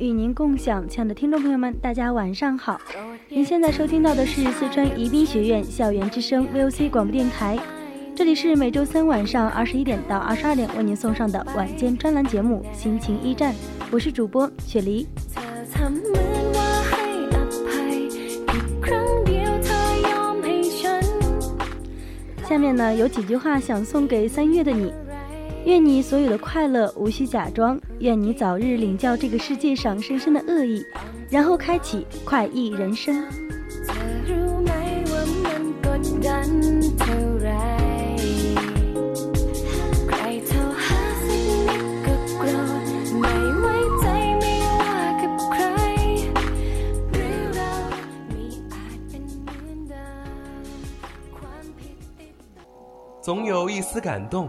与您共享，亲爱的听众朋友们，大家晚上好。您现在收听到的是四川宜宾学院校园之声 VOC 广播电台，这里是每周三晚上二十一点到二十二点为您送上的晚间专栏节目《心情驿站》，我是主播雪梨。下面呢有几句话想送给三月的你。愿你所有的快乐无需假装，愿你早日领教这个世界上深深的恶意，然后开启快意人生。总有一丝感动。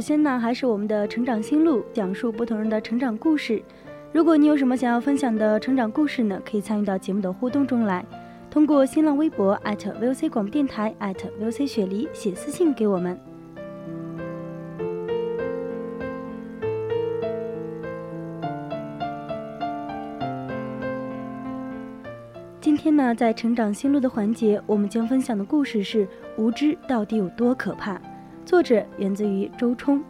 首先呢，还是我们的成长心路，讲述不同人的成长故事。如果你有什么想要分享的成长故事呢，可以参与到节目的互动中来，通过新浪微博 @VOC 广播电台 @VOC 雪梨写私信给我们。今天呢，在成长心路的环节，我们将分享的故事是：无知到底有多可怕？作者源自于周冲。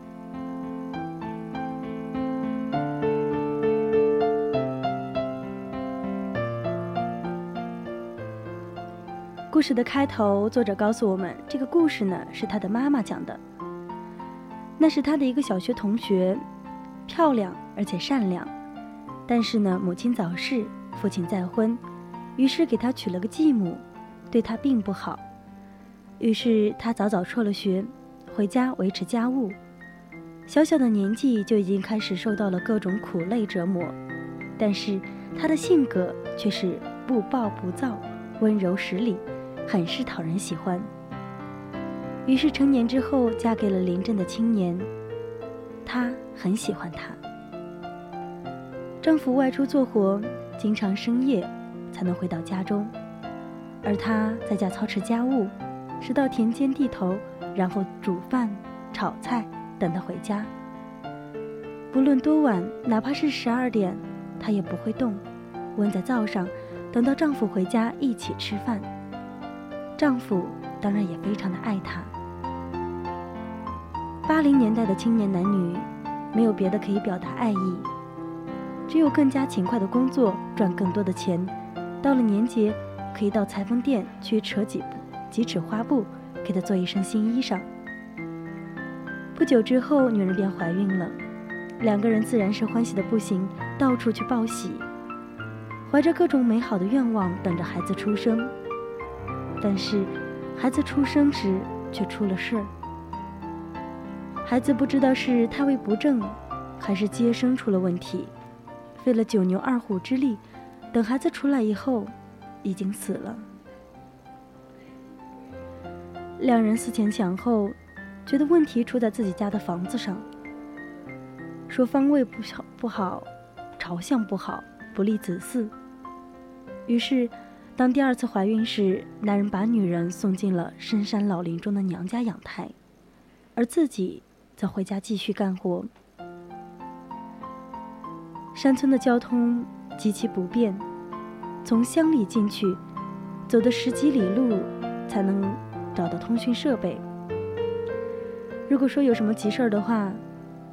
故事的开头，作者告诉我们，这个故事呢是他的妈妈讲的。那是他的一个小学同学，漂亮而且善良，但是呢，母亲早逝，父亲再婚，于是给他娶了个继母，对他并不好。于是他早早辍了学。回家维持家务，小小的年纪就已经开始受到了各种苦累折磨，但是他的性格却是不暴不躁，温柔识礼，很是讨人喜欢。于是成年之后嫁给了邻镇的青年，她很喜欢他。丈夫外出做活，经常深夜才能回到家中，而她在家操持家务，直到田间地头。然后煮饭、炒菜，等他回家。不论多晚，哪怕是十二点，她也不会动，温在灶上，等到丈夫回家一起吃饭。丈夫当然也非常的爱她。八零年代的青年男女，没有别的可以表达爱意，只有更加勤快的工作，赚更多的钱。到了年节，可以到裁缝店去扯几几尺花布。给她做一身新衣裳。不久之后，女人便怀孕了，两个人自然是欢喜的不行，到处去报喜，怀着各种美好的愿望，等着孩子出生。但是，孩子出生时却出了事儿。孩子不知道是胎位不正，还是接生出了问题，费了九牛二虎之力，等孩子出来以后，已经死了。两人思前想后，觉得问题出在自己家的房子上，说方位不好不好，朝向不好，不利子嗣。于是，当第二次怀孕时，男人把女人送进了深山老林中的娘家养胎，而自己则回家继续干活。山村的交通极其不便，从乡里进去，走的十几里路才能找到通讯设备。如果说有什么急事儿的话，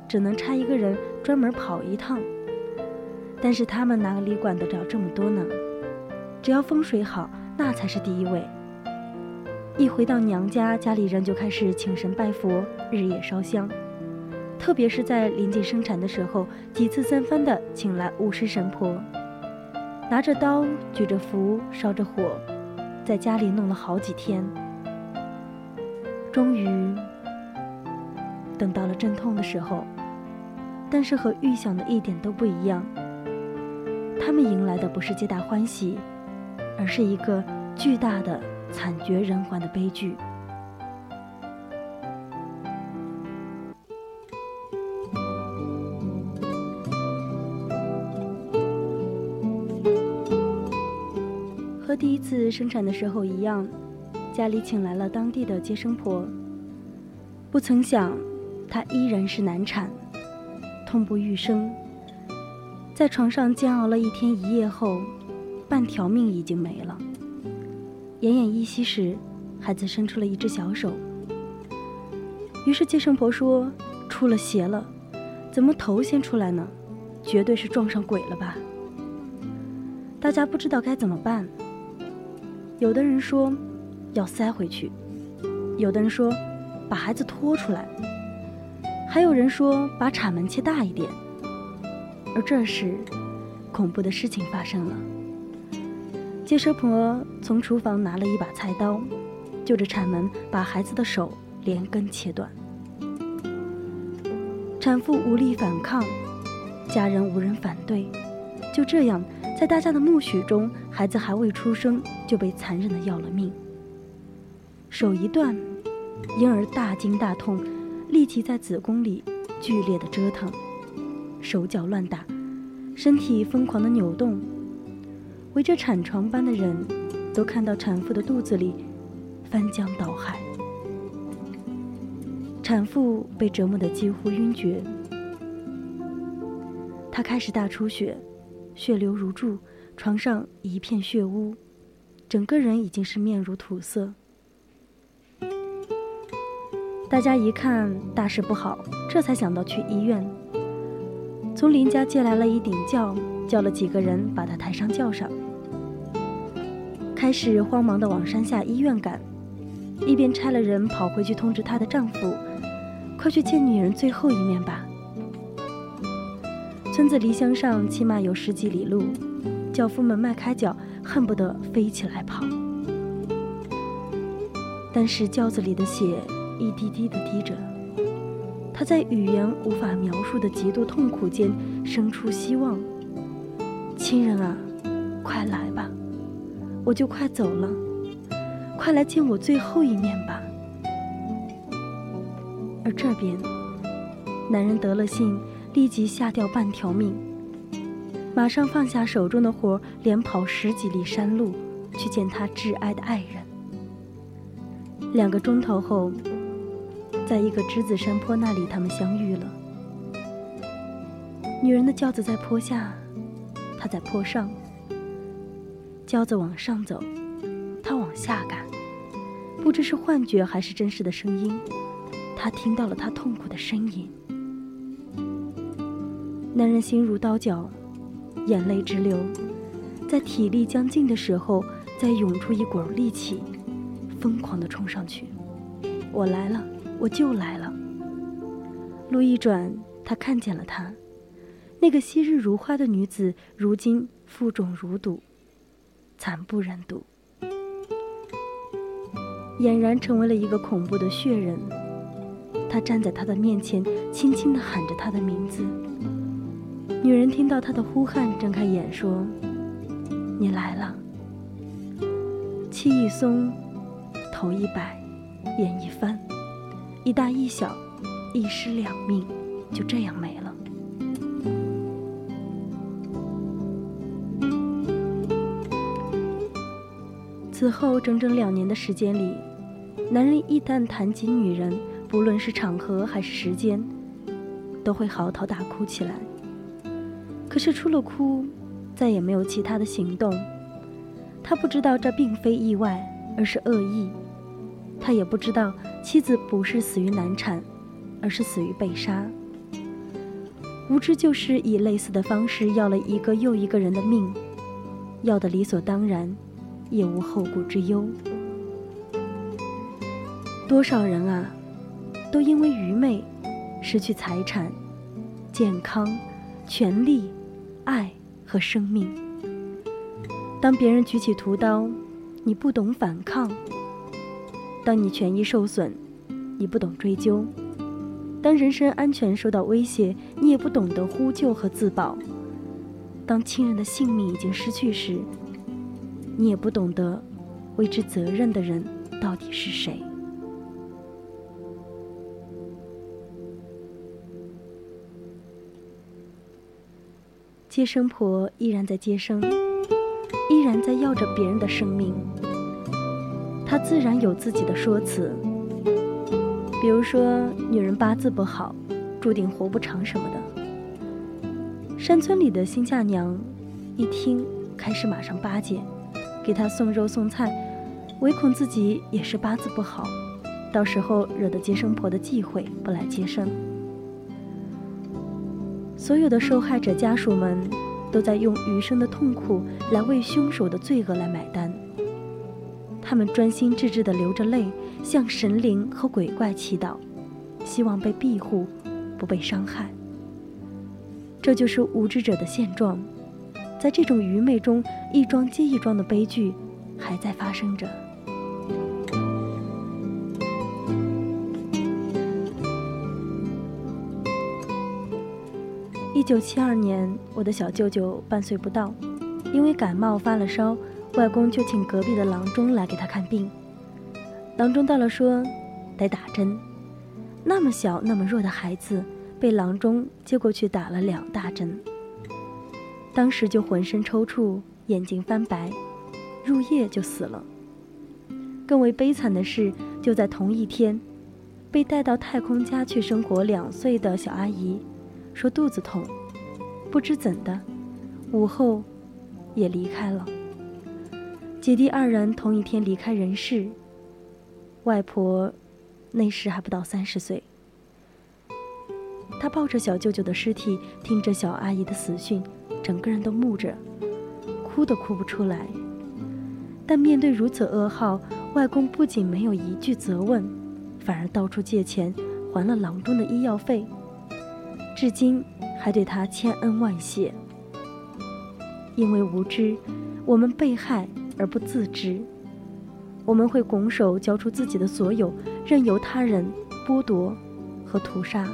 只能差一个人专门跑一趟。但是他们哪里管得着这么多呢？只要风水好，那才是第一位。一回到娘家，家里人就开始请神拜佛，日夜烧香。特别是在临近生产的时候，几次三番的请来巫师神婆，拿着刀，举着符，烧着火，在家里弄了好几天。终于等到了阵痛的时候，但是和预想的一点都不一样。他们迎来的不是皆大欢喜，而是一个巨大的惨绝人寰的悲剧。和第一次生产的时候一样，家里请来了当地的接生婆。不曾想，她依然是难产，痛不欲生。在床上煎熬了一天一夜后，半条命已经没了。奄奄一息时，孩子伸出了一只小手。于是接生婆说：“出了邪了，怎么头先出来呢？绝对是撞上鬼了吧！”大家不知道该怎么办。有的人说要塞回去，有的人说把孩子拖出来，还有人说把产门切大一点。而这时，恐怖的事情发生了。接生婆从厨房拿了一把菜刀，就着产门把孩子的手连根切断。产妇无力反抗，家人无人反对，就这样。在大家的默许中，孩子还未出生就被残忍的要了命。手一断，婴儿大惊大痛，立即在子宫里剧烈的折腾，手脚乱打，身体疯狂的扭动。围着产床般的人都看到产妇的肚子里翻江倒海，产妇被折磨得几乎晕厥，她开始大出血。血流如注，床上一片血污，整个人已经是面如土色。大家一看大事不好，这才想到去医院。从邻家借来了一顶轿，叫了几个人把她抬上轿上，开始慌忙地往山下医院赶，一边差了人跑回去通知她的丈夫：“快去见女人最后一面吧。”村子离乡上起码有十几里路，轿夫们迈开脚，恨不得飞起来跑。但是轿子里的血一滴滴的滴着，他在语言无法描述的极度痛苦间生出希望。亲人啊，快来吧，我就快走了，快来见我最后一面吧。而这边，男人得了信。立即吓掉半条命，马上放下手中的活，连跑十几里山路去见他挚爱的爱人。两个钟头后，在一个栀子山坡那里，他们相遇了。女人的轿子在坡下，她在坡上。轿子往上走，他往下赶。不知是幻觉还是真实的声音，他听到了她痛苦的呻吟。男人心如刀绞，眼泪直流，在体力将尽的时候，再涌出一股力气，疯狂地冲上去。我来了，我就来了。路一转，他看见了她，那个昔日如花的女子，如今负重如堵，惨不忍睹，俨然成为了一个恐怖的血人。他站在他的面前，轻轻地喊着他的名字。女人听到他的呼喊，睁开眼说：“你来了。”气一松，头一摆，眼一翻，一大一小，一尸两命，就这样没了。此后整整两年的时间里，男人一旦谈及女人，不论是场合还是时间，都会嚎啕大哭起来。可是除了哭，再也没有其他的行动。他不知道这并非意外，而是恶意。他也不知道妻子不是死于难产，而是死于被杀。无知就是以类似的方式要了一个又一个人的命，要的理所当然。也无后顾之忧。多少人啊，都因为愚昧，失去财产、健康、权利、爱和生命。当别人举起屠刀，你不懂反抗；当你权益受损，你不懂追究；当人身安全受到威胁，你也不懂得呼救和自保；当亲人的性命已经失去时，你也不懂得，为之责任的人到底是谁？接生婆依然在接生，依然在要着别人的生命。他自然有自己的说辞，比如说女人八字不好，注定活不长什么的。山村里的新嫁娘一听，开始马上巴结。给他送肉送菜，唯恐自己也是八字不好，到时候惹得接生婆的忌讳，不来接生。所有的受害者家属们都在用余生的痛苦来为凶手的罪恶来买单。他们专心致志地流着泪，向神灵和鬼怪祈祷，希望被庇护，不被伤害。这就是无知者的现状。在这种愚昧中，一桩接一桩的悲剧还在发生着。一九七二年，我的小舅舅半岁不到，因为感冒发了烧，外公就请隔壁的郎中来给他看病。郎中到了说，得打针。那么小那么弱的孩子，被郎中接过去打了两大针。当时就浑身抽搐，眼睛翻白，入夜就死了。更为悲惨的是，就在同一天，被带到太空家去生活两岁的小阿姨，说肚子痛，不知怎的，午后也离开了。姐弟二人同一天离开人世。外婆那时还不到三十岁，她抱着小舅舅的尸体，听着小阿姨的死讯。整个人都木着，哭都哭不出来。但面对如此噩耗，外公不仅没有一句责问，反而到处借钱还了郎中的医药费，至今还对他千恩万谢。因为无知，我们被害而不自知，我们会拱手交出自己的所有，任由他人剥夺和屠杀。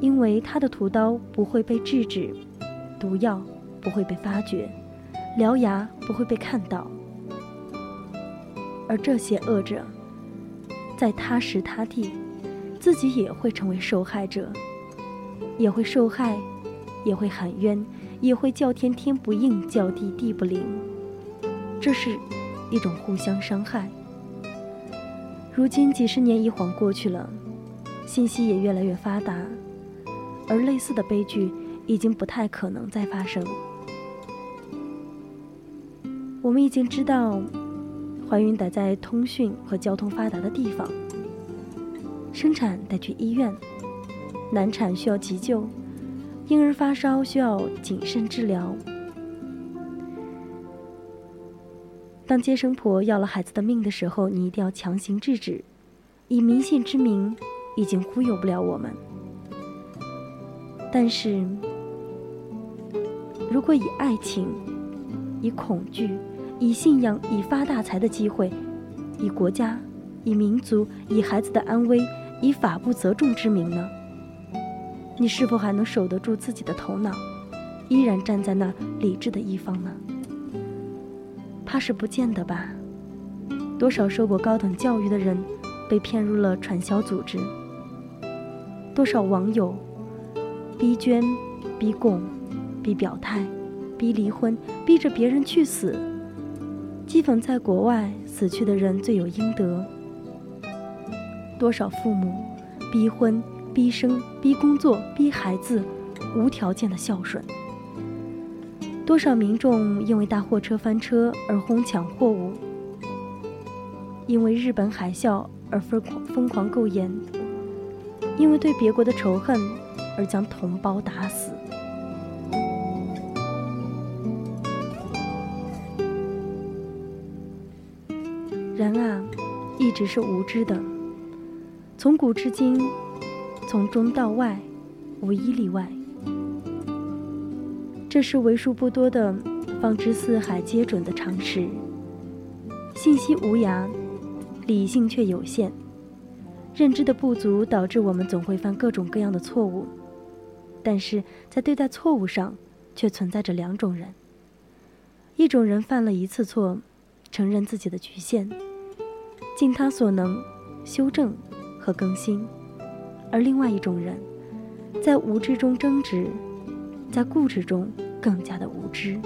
因为他的屠刀不会被制止。毒药不会被发觉，獠牙不会被看到，而这些恶者，在他时他地，自己也会成为受害者，也会受害，也会喊冤，也会叫天天不应，叫地地不灵。这是一种互相伤害。如今几十年一晃过去了，信息也越来越发达，而类似的悲剧。已经不太可能再发生。我们已经知道，怀孕得在通讯和交通发达的地方，生产得去医院，难产需要急救，婴儿发烧需要谨慎治疗。当接生婆要了孩子的命的时候，你一定要强行制止，以迷信之名，已经忽悠不了我们。但是。如果以爱情、以恐惧、以信仰、以发大财的机会、以国家、以民族、以孩子的安危、以法不责众之名呢？你是否还能守得住自己的头脑，依然站在那理智的一方呢？怕是不见得吧。多少受过高等教育的人被骗入了传销组织？多少网友逼捐、逼供、逼表态、逼离婚，逼着别人去死？讥讽在国外死去的人罪有应得。多少父母逼婚、逼生、逼工作、逼孩子，无条件的孝顺？多少民众因为大货车翻车而哄抢货物？因为日本海啸而疯狂疯狂购盐？因为对别国的仇恨而将同胞打死？人啊，一直是无知的。从古至今，从中到外，无一例外。这是为数不多的放之四海皆准的常识。信息无涯，理性却有限。认知的不足导致我们总会犯各种各样的错误。但是在对待错误上，却存在着两种人：一种人犯了一次错，承认自己的局限。尽他所能修正和更新，而另外一种人，在无知中争执，在固执中更加的无知。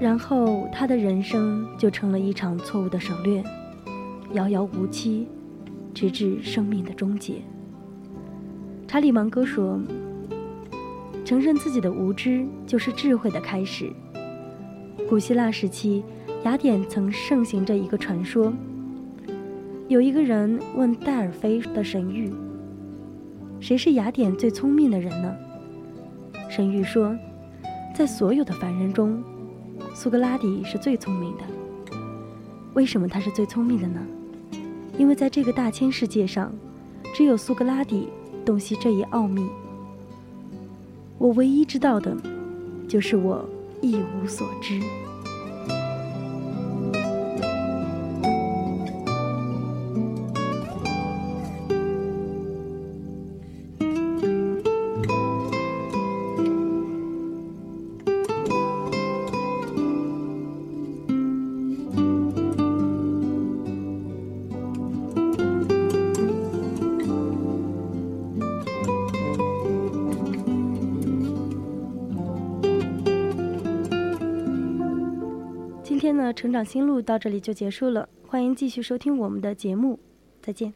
然后他的人生就成了一场错误的省略，遥遥无期，直至生命的终结。查理芒格说。承认自己的无知，就是智慧的开始。古希腊时期，雅典曾盛行着一个传说。有一个人问戴尔菲的神谕：“谁是雅典最聪明的人呢？”神谕说：“在所有的凡人中，苏格拉底是最聪明的。为什么他是最聪明的呢？因为在这个大千世界上，只有苏格拉底洞悉这一奥秘。”我唯一知道的，就是我一无所知。成长心路到这里就结束了。欢迎继续收听我们的节目，再见。